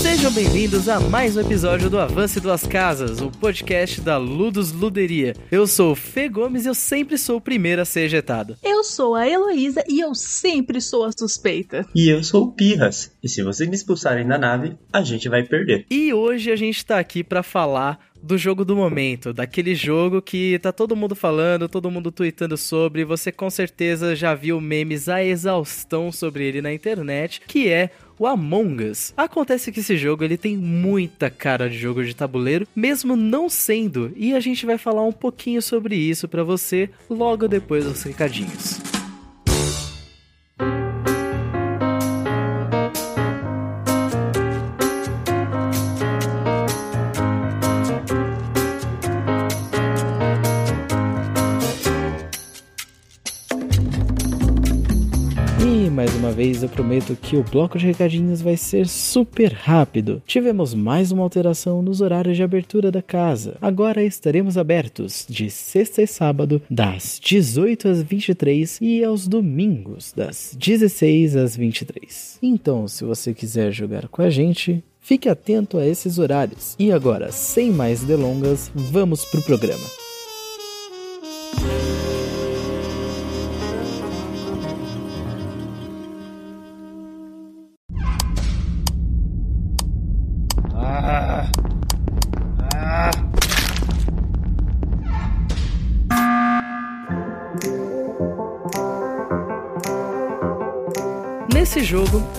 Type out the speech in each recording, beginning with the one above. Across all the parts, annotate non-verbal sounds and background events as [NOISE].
Sejam bem-vindos a mais um episódio do Avance Duas Casas, o podcast da Ludus Luderia. Eu sou o Fê Gomes e eu sempre sou o primeiro a ser ejetado. Eu sou a Heloísa e eu sempre sou a suspeita. E eu sou o Pirras. E se vocês me expulsarem da nave, a gente vai perder. E hoje a gente tá aqui pra falar do jogo do momento, daquele jogo que tá todo mundo falando, todo mundo tweetando sobre, você com certeza já viu memes a exaustão sobre ele na internet, que é o Among Us. Acontece que esse jogo ele tem muita cara de jogo de tabuleiro, mesmo não sendo, e a gente vai falar um pouquinho sobre isso pra você logo depois dos recadinhos. Prometo que o bloco de recadinhos vai ser super rápido. Tivemos mais uma alteração nos horários de abertura da casa. Agora estaremos abertos de sexta e sábado, das 18 às 23 e aos domingos, das 16 às 23. Então, se você quiser jogar com a gente, fique atento a esses horários. E agora, sem mais delongas, vamos pro programa.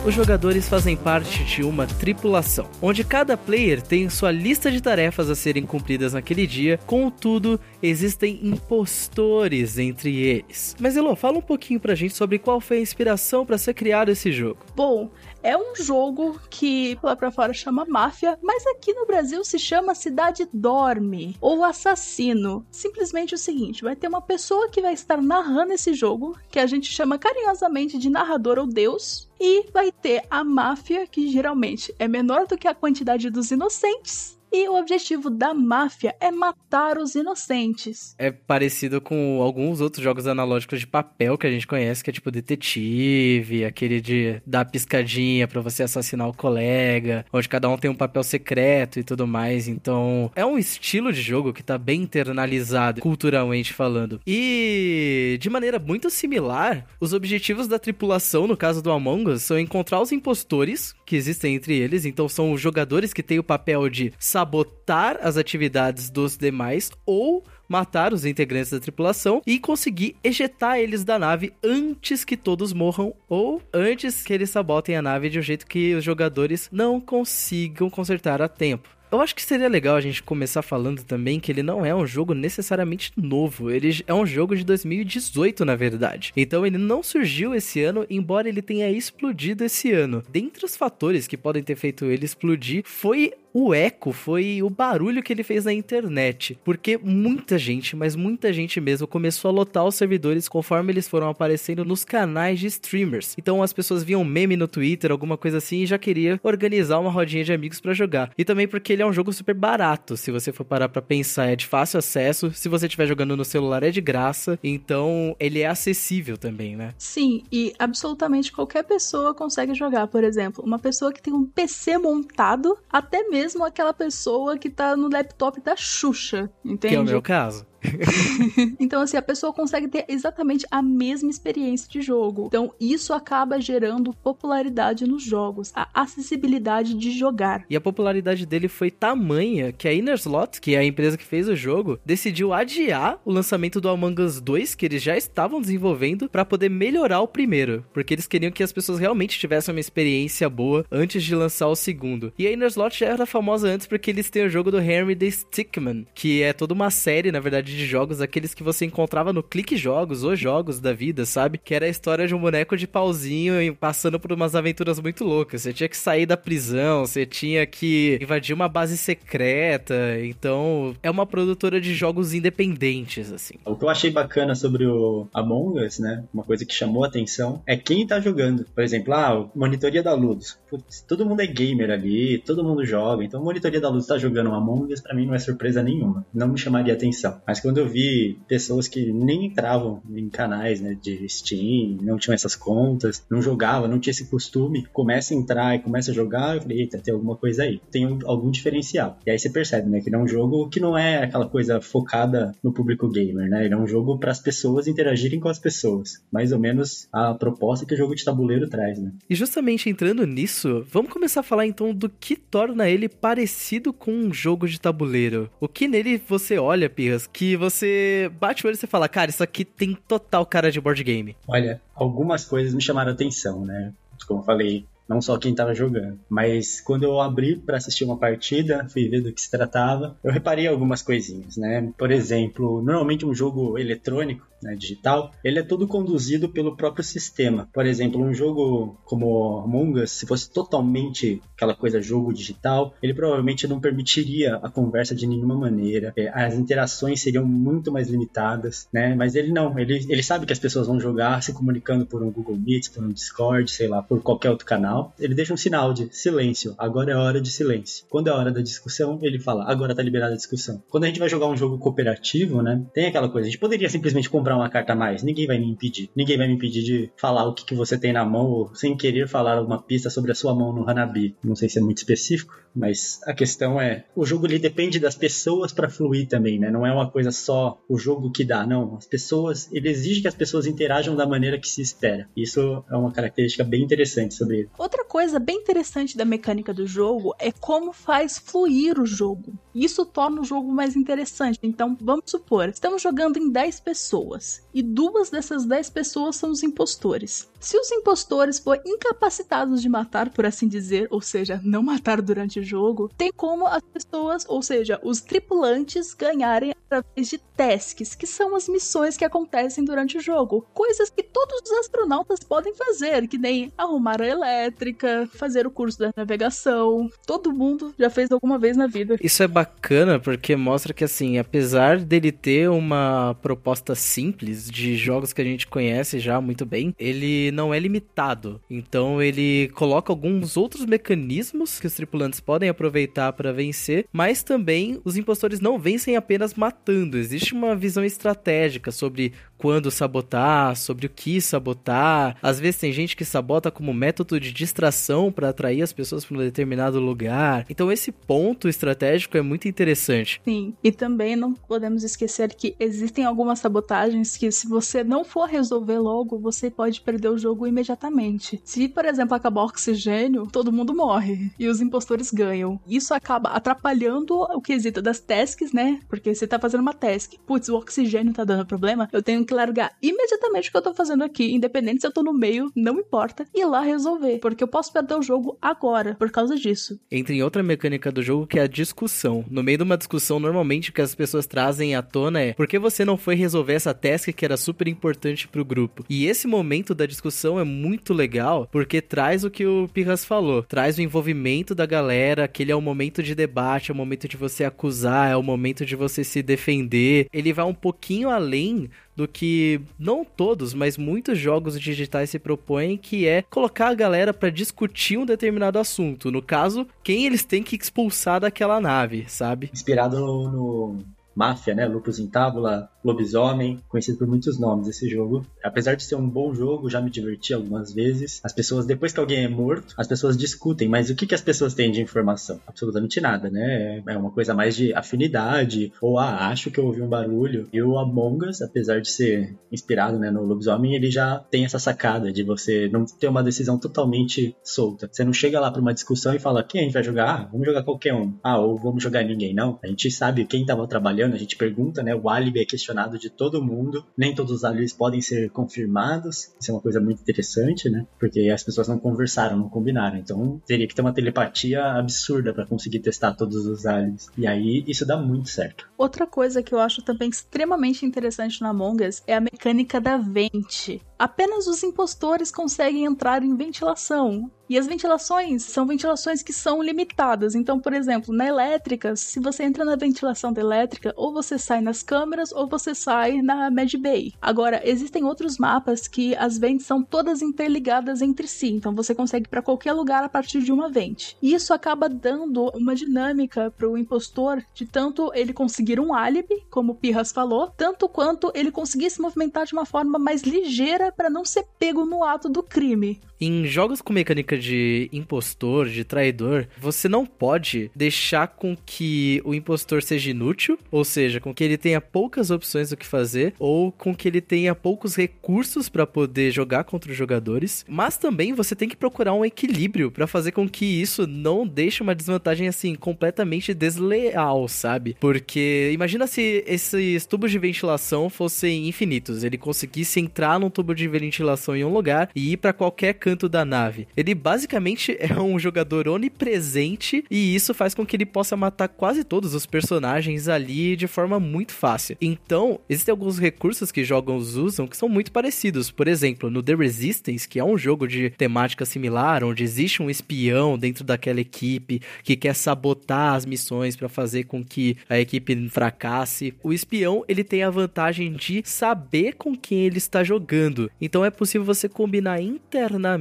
Os jogadores fazem parte de uma tripulação, onde cada player tem sua lista de tarefas a serem cumpridas naquele dia, contudo, existem impostores entre eles. Mas Elô, fala um pouquinho pra gente sobre qual foi a inspiração para ser criado esse jogo. Bom, é um jogo que lá pra fora chama Máfia, mas aqui no Brasil se chama Cidade Dorme ou Assassino. Simplesmente o seguinte: vai ter uma pessoa que vai estar narrando esse jogo, que a gente chama carinhosamente de narrador ou deus, e vai ter a máfia, que geralmente é menor do que a quantidade dos inocentes. E o objetivo da máfia é matar os inocentes. É parecido com alguns outros jogos analógicos de papel que a gente conhece, que é tipo detetive, aquele de dar piscadinha pra você assassinar o colega, onde cada um tem um papel secreto e tudo mais. Então, é um estilo de jogo que tá bem internalizado, culturalmente falando. E de maneira muito similar, os objetivos da tripulação, no caso do Among Us, são encontrar os impostores que existem entre eles. Então, são os jogadores que têm o papel de sabotar as atividades dos demais ou matar os integrantes da tripulação e conseguir ejetar eles da nave antes que todos morram ou antes que eles sabotem a nave de um jeito que os jogadores não consigam consertar a tempo. Eu acho que seria legal a gente começar falando também que ele não é um jogo necessariamente novo. Ele é um jogo de 2018, na verdade. Então ele não surgiu esse ano, embora ele tenha explodido esse ano. Dentre os fatores que podem ter feito ele explodir foi o eco foi o barulho que ele fez na internet. Porque muita gente, mas muita gente mesmo, começou a lotar os servidores conforme eles foram aparecendo nos canais de streamers. Então as pessoas viam meme no Twitter, alguma coisa assim, e já queria organizar uma rodinha de amigos para jogar. E também porque ele é um jogo super barato, se você for parar pra pensar, é de fácil acesso. Se você estiver jogando no celular, é de graça. Então ele é acessível também, né? Sim, e absolutamente qualquer pessoa consegue jogar. Por exemplo, uma pessoa que tem um PC montado, até mesmo mesmo aquela pessoa que tá no laptop da Xuxa, entende? Que é o meu caso. [LAUGHS] então, assim, a pessoa consegue ter exatamente a mesma experiência de jogo. Então, isso acaba gerando popularidade nos jogos, a acessibilidade de jogar. E a popularidade dele foi tamanha que a Innerslot, que é a empresa que fez o jogo, decidiu adiar o lançamento do Among Us 2, que eles já estavam desenvolvendo, para poder melhorar o primeiro. Porque eles queriam que as pessoas realmente tivessem uma experiência boa antes de lançar o segundo. E a Innerslot já era famosa antes porque eles têm o jogo do Henry the Stickman, que é toda uma série, na verdade, de jogos, aqueles que você encontrava no Clique Jogos, os jogos da vida, sabe? Que era a história de um boneco de pauzinho e passando por umas aventuras muito loucas. Você tinha que sair da prisão, você tinha que invadir uma base secreta. Então, é uma produtora de jogos independentes, assim. O que eu achei bacana sobre o Among Us, né? Uma coisa que chamou a atenção é quem tá jogando. Por exemplo, ah, monitoria da Ludus. Putz, todo mundo é gamer ali, todo mundo joga. Então, monitoria da Ludus tá jogando um Among Us, pra mim não é surpresa nenhuma. Não me chamaria atenção. Mas Quando eu vi pessoas que nem entravam em canais né, de Steam, não tinham essas contas, não jogavam, não tinha esse costume, começa a entrar e começa a jogar, eu falei, eita, tem alguma coisa aí. Tem um, algum diferencial. E aí você percebe, né, que ele é um jogo que não é aquela coisa focada no público gamer, né? Ele é um jogo para as pessoas interagirem com as pessoas. Mais ou menos a proposta que o jogo de tabuleiro traz, né? E justamente entrando nisso, vamos começar a falar então do que torna ele parecido com um jogo de tabuleiro. O que nele você olha, Pirras, que você bate o olho e você fala, cara, isso aqui tem total cara de board game. Olha, algumas coisas me chamaram atenção, né? Como eu falei, não só quem estava jogando. Mas quando eu abri para assistir uma partida, fui ver do que se tratava, eu reparei algumas coisinhas, né? Por exemplo, normalmente um jogo eletrônico, né, digital, ele é todo conduzido pelo próprio sistema. Por exemplo, um jogo como Among Us, se fosse totalmente aquela coisa jogo digital, ele provavelmente não permitiria a conversa de nenhuma maneira, é, as interações seriam muito mais limitadas, né? Mas ele não, ele, ele sabe que as pessoas vão jogar se comunicando por um Google Meet, por um Discord, sei lá, por qualquer outro canal. Ele deixa um sinal de silêncio, agora é hora de silêncio. Quando é hora da discussão, ele fala, agora tá liberada a discussão. Quando a gente vai jogar um jogo cooperativo, né? Tem aquela coisa, a gente poderia simplesmente comprar comprar uma carta a mais. Ninguém vai me impedir. Ninguém vai me impedir de falar o que, que você tem na mão ou sem querer falar uma pista sobre a sua mão no Hanabi. Não sei se é muito específico, mas a questão é, o jogo ele depende das pessoas para fluir também, né? Não é uma coisa só o jogo que dá, não. As pessoas, ele exige que as pessoas interajam da maneira que se espera. Isso é uma característica bem interessante sobre ele. Outra coisa bem interessante da mecânica do jogo é como faz fluir o jogo. Isso torna o jogo mais interessante. Então, vamos supor, estamos jogando em 10 pessoas pessoas, e duas dessas dez pessoas são os impostores. Se os impostores forem incapacitados de matar, por assim dizer, ou seja, não matar durante o jogo, tem como as pessoas, ou seja, os tripulantes, ganharem através de tasks, que são as missões que acontecem durante o jogo. Coisas que todos os astronautas podem fazer, que nem arrumar a elétrica, fazer o curso da navegação. Todo mundo já fez alguma vez na vida. Isso é bacana porque mostra que, assim, apesar dele ter uma proposta simples de jogos que a gente conhece já muito bem, ele não é limitado. Então ele coloca alguns outros mecanismos que os tripulantes podem aproveitar para vencer, mas também os impostores não vencem apenas matando. Existe uma visão estratégica sobre quando sabotar, sobre o que sabotar. Às vezes tem gente que sabota como método de distração para atrair as pessoas para um determinado lugar. Então esse ponto estratégico é muito interessante. Sim, e também não podemos esquecer que existem algumas sabotagens que se você não for resolver logo, você pode perder o jogo imediatamente. Se, por exemplo, acabar o oxigênio, todo mundo morre e os impostores ganham. Isso acaba atrapalhando o quesito das tasks, né? Porque você tá fazendo uma task, putz, o oxigênio tá dando problema, eu tenho que largar imediatamente o que eu tô fazendo aqui, independente se eu tô no meio, não importa, e ir lá resolver, porque eu posso perder o jogo agora por causa disso. Entra em outra mecânica do jogo que é a discussão. No meio de uma discussão, normalmente o que as pessoas trazem à tona é por que você não foi resolver essa task que era super importante pro grupo? E esse momento da discussão é muito legal porque traz o que o Pirras falou, traz o envolvimento da galera, aquele é o momento de debate, é o momento de você acusar, é o momento de você se defender. Ele vai um pouquinho além do que não todos, mas muitos jogos digitais se propõem, que é colocar a galera para discutir um determinado assunto. No caso, quem eles têm que expulsar daquela nave, sabe? Inspirado no Máfia, né? Lupus in Tábula, Lobisomem, conhecido por muitos nomes esse jogo. Apesar de ser um bom jogo, já me diverti algumas vezes. As pessoas, depois que alguém é morto, as pessoas discutem, mas o que, que as pessoas têm de informação? Absolutamente nada, né? É uma coisa mais de afinidade, ou ah, acho que eu ouvi um barulho. E o Among Us, apesar de ser inspirado né, no Lobisomem, ele já tem essa sacada de você não ter uma decisão totalmente solta. Você não chega lá para uma discussão e fala, quem a gente vai jogar? Ah, vamos jogar qualquer um. Ah, ou vamos jogar ninguém. Não. A gente sabe quem estava trabalhando, a gente pergunta, né? O álibi é questionado de todo mundo. Nem todos os alívios podem ser confirmados. Isso é uma coisa muito interessante, né? Porque as pessoas não conversaram, não combinaram. Então teria que ter uma telepatia absurda para conseguir testar todos os alívios. E aí isso dá muito certo. Outra coisa que eu acho também extremamente interessante na Among Us é a mecânica da vente. Apenas os impostores conseguem entrar em ventilação. E as ventilações são ventilações que são limitadas. Então, por exemplo, na elétrica, se você entra na ventilação da elétrica, ou você sai nas câmeras ou você sai na Med Bay. Agora, existem outros mapas que as ventes são todas interligadas entre si, então você consegue para qualquer lugar a partir de uma vente. E isso acaba dando uma dinâmica para o impostor de tanto ele conseguir um álibi, como o Pirras falou, tanto quanto ele conseguir se movimentar de uma forma mais ligeira para não ser pego no ato do crime. Em jogos com mecânica de impostor, de traidor, você não pode deixar com que o impostor seja inútil, ou seja, com que ele tenha poucas opções do que fazer, ou com que ele tenha poucos recursos para poder jogar contra os jogadores. Mas também você tem que procurar um equilíbrio para fazer com que isso não deixe uma desvantagem assim completamente desleal, sabe? Porque imagina se esses tubos de ventilação fossem infinitos, ele conseguisse entrar num tubo de ventilação em um lugar e ir para qualquer canto canto da nave. Ele basicamente [LAUGHS] é um jogador onipresente e isso faz com que ele possa matar quase todos os personagens ali de forma muito fácil. Então, existem alguns recursos que jogos usam que são muito parecidos. Por exemplo, no The Resistance, que é um jogo de temática similar, onde existe um espião dentro daquela equipe que quer sabotar as missões para fazer com que a equipe fracasse. O espião, ele tem a vantagem de saber com quem ele está jogando. Então é possível você combinar internamente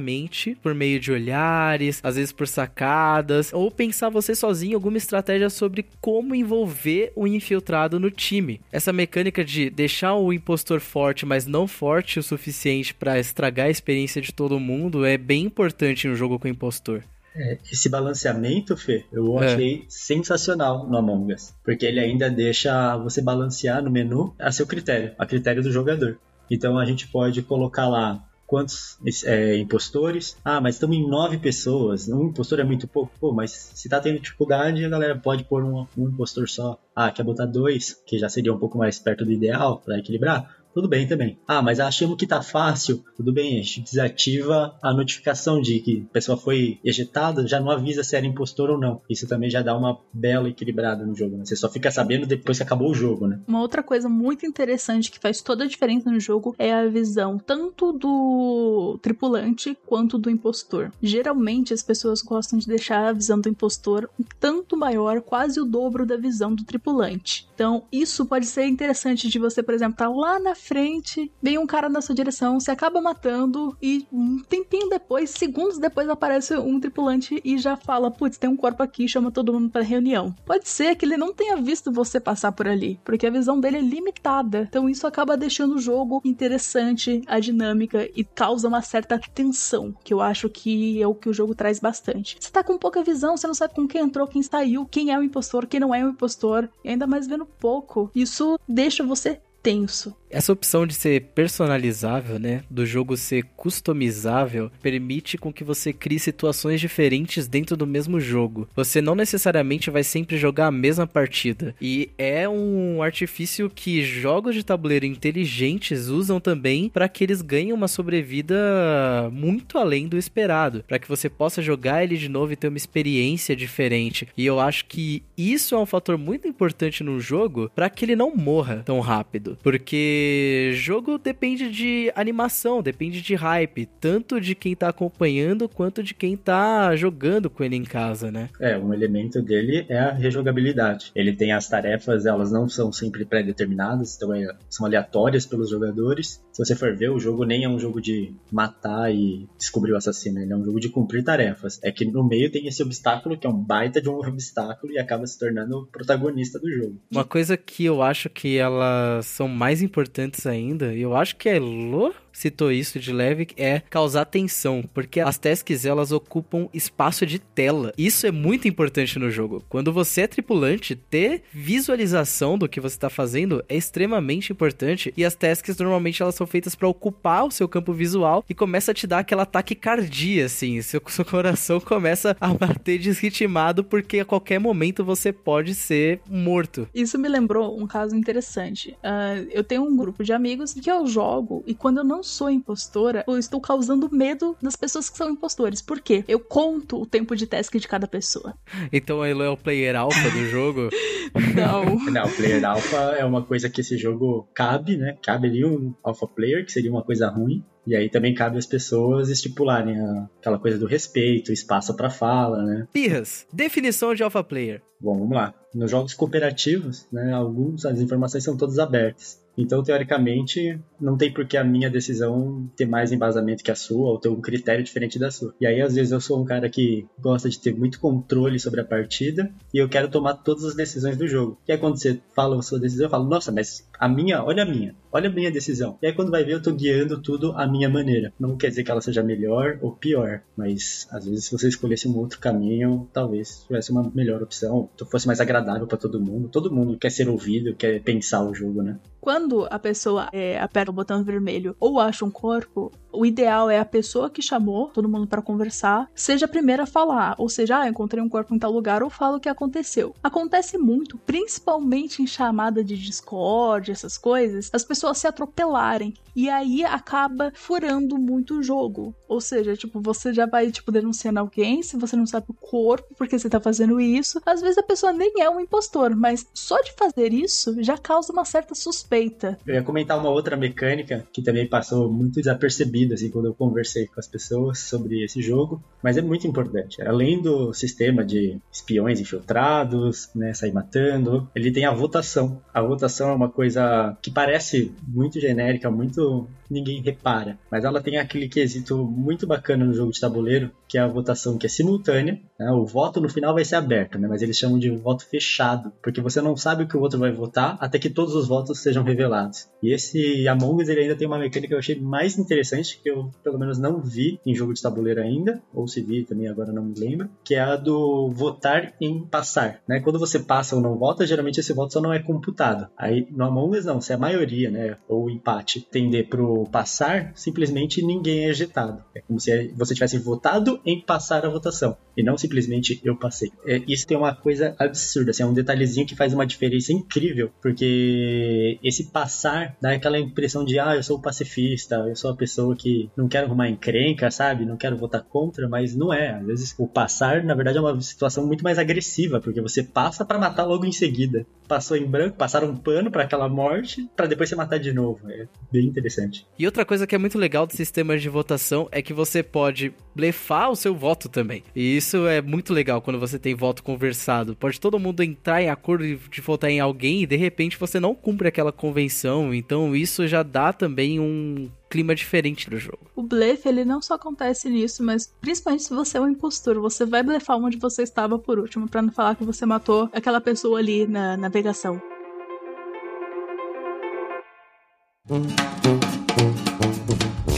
por meio de olhares, às vezes por sacadas, ou pensar você sozinho alguma estratégia sobre como envolver o infiltrado no time. Essa mecânica de deixar o impostor forte, mas não forte o suficiente para estragar a experiência de todo mundo é bem importante no jogo com o impostor. É, esse balanceamento, Fê, eu é. achei sensacional no Among Us. Porque ele ainda deixa você balancear no menu a seu critério, a critério do jogador. Então a gente pode colocar lá quantos é, impostores. Ah, mas estamos em nove pessoas. Um impostor é muito pouco. Pô, mas se tá tendo dificuldade, a galera pode pôr um, um impostor só. Ah, quer botar dois, que já seria um pouco mais perto do ideal para equilibrar tudo bem também. Ah, mas achamos que tá fácil, tudo bem, a gente desativa a notificação de que a pessoa foi ejetada, já não avisa se era impostor ou não. Isso também já dá uma bela equilibrada no jogo, né? Você só fica sabendo depois que acabou o jogo, né? Uma outra coisa muito interessante que faz toda a diferença no jogo é a visão tanto do tripulante quanto do impostor. Geralmente as pessoas gostam de deixar a visão do impostor um tanto maior, quase o dobro da visão do tripulante. Então, isso pode ser interessante de você, por exemplo, estar tá lá na frente, vem um cara na sua direção, se acaba matando e um tempinho depois, segundos depois, aparece um tripulante e já fala: Putz, tem um corpo aqui, chama todo mundo para reunião. Pode ser que ele não tenha visto você passar por ali, porque a visão dele é limitada. Então isso acaba deixando o jogo interessante, a dinâmica e causa uma certa tensão, que eu acho que é o que o jogo traz bastante. Você tá com pouca visão, você não sabe com quem entrou, quem saiu, quem é o impostor, quem não é o impostor, e ainda mais vendo pouco. Isso deixa você tenso. Essa opção de ser personalizável, né, do jogo ser customizável, permite com que você crie situações diferentes dentro do mesmo jogo. Você não necessariamente vai sempre jogar a mesma partida. E é um artifício que jogos de tabuleiro inteligentes usam também para que eles ganhem uma sobrevida muito além do esperado, para que você possa jogar ele de novo e ter uma experiência diferente. E eu acho que isso é um fator muito importante no jogo para que ele não morra tão rápido, porque jogo depende de animação, depende de hype, tanto de quem tá acompanhando quanto de quem tá jogando com ele em casa, né? É, um elemento dele é a rejogabilidade. Ele tem as tarefas, elas não são sempre pré-determinadas, então é, são aleatórias pelos jogadores. Se você for ver, o jogo nem é um jogo de matar e descobrir o assassino, ele é um jogo de cumprir tarefas. É que no meio tem esse obstáculo, que é um baita de um [LAUGHS] obstáculo, e acaba se tornando o protagonista do jogo. Uma coisa que eu acho que elas são mais importantes ainda, eu acho que é Lô citou isso de leve, é causar tensão, porque as tasks elas ocupam espaço de tela. Isso é muito importante no jogo. Quando você é tripulante, ter visualização do que você está fazendo é extremamente importante e as tasks normalmente elas são feitas para ocupar o seu campo visual e começa a te dar aquela taquicardia assim, [LAUGHS] seu, seu coração começa a bater desritimado porque a qualquer momento você pode ser morto. Isso me lembrou um caso interessante. Uh, eu tenho um grupo de amigos que eu jogo e quando eu não sou impostora, eu estou causando medo das pessoas que são impostores. Por quê? Eu conto o tempo de task de cada pessoa. Então ele é o player alpha do jogo? [LAUGHS] Não. Não, o player alpha é uma coisa que esse jogo cabe, né? Cabe ali um alpha player, que seria uma coisa ruim. E aí também cabe às pessoas estipularem a, aquela coisa do respeito, espaço para fala, né? Pirras, definição de alpha player. Bom, vamos lá. Nos jogos cooperativos, né, alguns as informações são todas abertas. Então, teoricamente, não tem por que a minha decisão ter mais embasamento que a sua ou ter um critério diferente da sua. E aí, às vezes, eu sou um cara que gosta de ter muito controle sobre a partida e eu quero tomar todas as decisões do jogo. E aí, quando você fala a sua decisão, eu falo, nossa, mas a minha, olha a minha, olha a minha decisão. E aí, quando vai ver, eu tô guiando tudo à minha maneira. Não quer dizer que ela seja melhor ou pior, mas às vezes, se você escolhesse um outro caminho, talvez tivesse uma melhor opção, fosse mais agradável para todo mundo. Todo mundo quer ser ouvido, quer pensar o jogo, né? Quando a pessoa é, aperta o botão vermelho ou acha um corpo, o ideal é a pessoa que chamou todo mundo para conversar seja a primeira a falar, ou seja, ah, encontrei um corpo em tal lugar ou fala o que aconteceu. Acontece muito, principalmente em chamada de Discord, essas coisas, as pessoas se atropelarem e aí acaba furando muito o jogo. Ou seja, tipo, você já vai tipo denunciando alguém se você não sabe o corpo porque você tá fazendo isso. Às vezes a pessoa nem é um impostor, mas só de fazer isso já causa uma certa suspeita. Eu ia comentar uma outra mecânica que também passou muito desapercebida assim quando eu conversei com as pessoas sobre esse jogo, mas é muito importante. Além do sistema de espiões infiltrados, né, sair matando, ele tem a votação. A votação é uma coisa que parece muito genérica, muito ninguém repara. Mas ela tem aquele quesito muito bacana no jogo de tabuleiro, que é a votação que é simultânea. Né? O voto no final vai ser aberto, né? mas eles chamam de voto fechado, porque você não sabe o que o outro vai votar até que todos os votos sejam revelados. E esse Among Us ele ainda tem uma mecânica que eu achei mais interessante, que eu pelo menos não vi em jogo de tabuleiro ainda, ou se vi também agora não me lembro, que é a do votar em passar. Né? Quando você passa ou não vota, geralmente esse voto só não é computado. Aí no Among Us não, se é a maioria, né, ou empate, tender pro passar, simplesmente ninguém é ejetado. É como se você tivesse votado em passar a votação e não simplesmente eu passei. É, isso tem uma coisa absurda, assim, é um detalhezinho que faz uma diferença incrível, porque esse passar dá aquela impressão de ah, eu sou pacifista, eu sou a pessoa que não quero arrumar encrenca, sabe? Não quero votar contra, mas não é. Às vezes o passar, na verdade, é uma situação muito mais agressiva, porque você passa para matar logo em seguida. Passou em branco, passaram um pano para aquela morte, para depois você matar de novo. É bem interessante. E outra coisa que é muito legal do sistema de votação é que você pode blefar o seu voto também. E isso é muito legal quando você tem voto conversado. Pode todo mundo entrar em acordo de votar em alguém e de repente você não cumpre aquela convenção. Então isso já dá também um clima diferente pro jogo. O blefe, ele não só acontece nisso, mas principalmente se você é um impostor, você vai blefar onde você estava por último, para não falar que você matou aquela pessoa ali na navegação.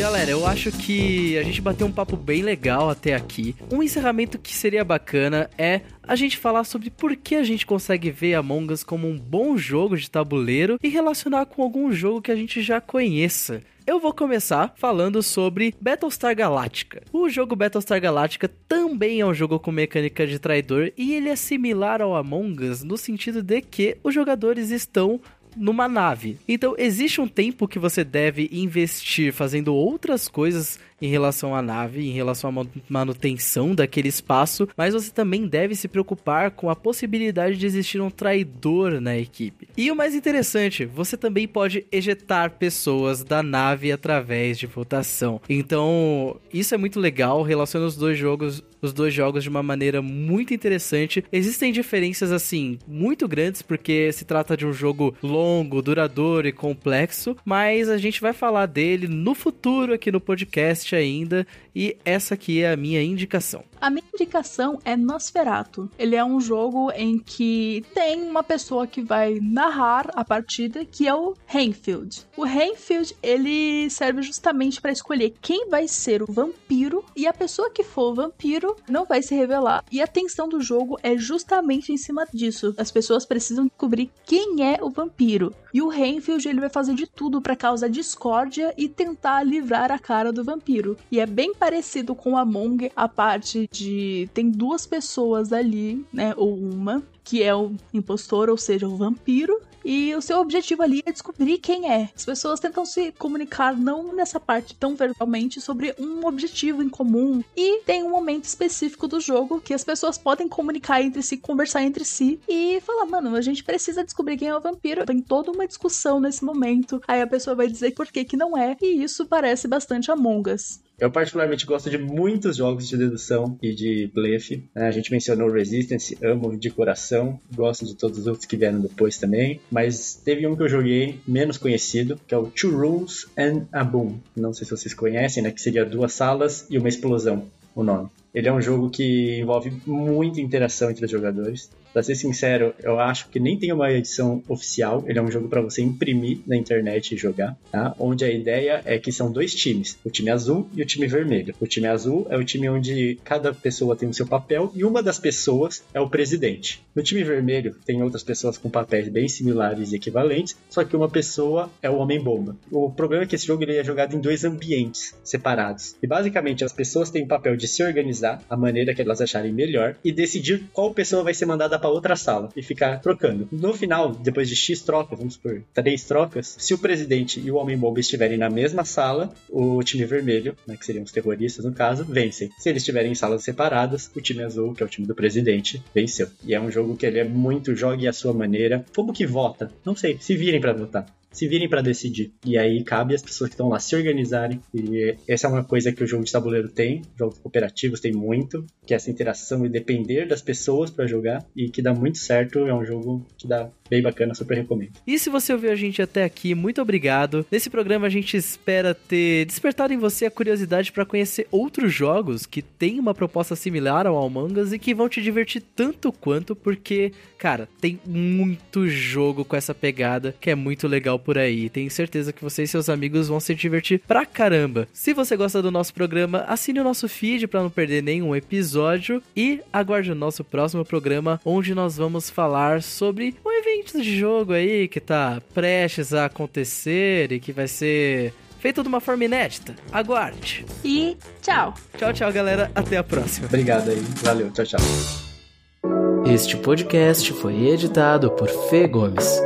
Galera, eu acho que a gente bateu um papo bem legal até aqui. Um encerramento que seria bacana é a gente falar sobre por que a gente consegue ver Among Us como um bom jogo de tabuleiro e relacionar com algum jogo que a gente já conheça. Eu vou começar falando sobre Battlestar Galactica. O jogo Battlestar Galactica também é um jogo com mecânica de traidor e ele é similar ao Among Us no sentido de que os jogadores estão numa nave. Então, existe um tempo que você deve investir fazendo outras coisas em relação à nave, em relação à manutenção daquele espaço, mas você também deve se preocupar com a possibilidade de existir um traidor na equipe. E o mais interessante, você também pode ejetar pessoas da nave através de votação. Então, isso é muito legal, relaciona os dois jogos, os dois jogos de uma maneira muito interessante. Existem diferenças assim muito grandes porque se trata de um jogo longo, duradouro e complexo, mas a gente vai falar dele no futuro aqui no podcast ainda, e essa aqui é a minha indicação. A minha indicação é Nosferatu. Ele é um jogo em que tem uma pessoa que vai narrar a partida, que é o Renfield. O Renfield, ele serve justamente para escolher quem vai ser o vampiro e a pessoa que for o vampiro não vai se revelar. E a tensão do jogo é justamente em cima disso. As pessoas precisam descobrir quem é o vampiro. E o Renfield, ele vai fazer de tudo para causar discórdia e tentar livrar a cara do vampiro. E é bem parecido com Among a parte de tem duas pessoas ali, né, ou uma, que é o impostor, ou seja, o vampiro. E o seu objetivo ali é descobrir quem é. As pessoas tentam se comunicar não nessa parte tão verbalmente sobre um objetivo em comum. E tem um momento específico do jogo que as pessoas podem comunicar entre si, conversar entre si e falar, mano, a gente precisa descobrir quem é o vampiro. Tem toda uma discussão nesse momento. Aí a pessoa vai dizer por que que não é. E isso parece bastante Among Us. Eu particularmente gosto de muitos jogos de dedução e de blefe. A gente mencionou Resistance, amo de coração. Gosto de todos os outros que vieram depois também. Mas teve um que eu joguei menos conhecido, que é o Two Rooms and a Boom. Não sei se vocês conhecem, né? Que seria duas salas e uma explosão, o nome. Ele é um jogo que envolve muita interação entre os jogadores. Pra ser sincero, eu acho que nem tem uma edição oficial. Ele é um jogo para você imprimir na internet e jogar, tá? Onde a ideia é que são dois times, o time azul e o time vermelho. O time azul é o time onde cada pessoa tem o seu papel e uma das pessoas é o presidente. No time vermelho tem outras pessoas com papéis bem similares e equivalentes, só que uma pessoa é o homem-bomba. O problema é que esse jogo ele é jogado em dois ambientes separados. E basicamente as pessoas têm o papel de se organizar a maneira que elas acharem melhor e decidir qual pessoa vai ser mandada para outra sala e ficar trocando. No final, depois de X trocas, vamos por três trocas, se o presidente e o Homem-Bomba estiverem na mesma sala, o time vermelho, né, que seriam os terroristas no caso, vencem. Se eles estiverem em salas separadas, o time azul, que é o time do presidente, venceu. E é um jogo que ele é muito jogue à sua maneira. Como que vota? Não sei, se virem para votar se virem para decidir. E aí cabe às pessoas que estão lá se organizarem. E essa é uma coisa que o jogo de tabuleiro tem, jogos cooperativos tem muito, que é essa interação e depender das pessoas para jogar e que dá muito certo. É um jogo que dá bem bacana, super recomendo. E se você ouviu a gente até aqui, muito obrigado. Nesse programa a gente espera ter despertado em você a curiosidade para conhecer outros jogos que têm uma proposta similar ao Among Us e que vão te divertir tanto quanto, porque, cara, tem muito jogo com essa pegada que é muito legal por aí. Tenho certeza que você e seus amigos vão se divertir pra caramba. Se você gosta do nosso programa, assine o nosso feed para não perder nenhum episódio e aguarde o nosso próximo programa, onde nós vamos falar sobre um evento de jogo aí que tá prestes a acontecer e que vai ser feito de uma forma inédita. Aguarde. E tchau. Tchau, tchau, galera. Até a próxima. Obrigado aí. Valeu. Tchau, tchau. Este podcast foi editado por Fê Gomes.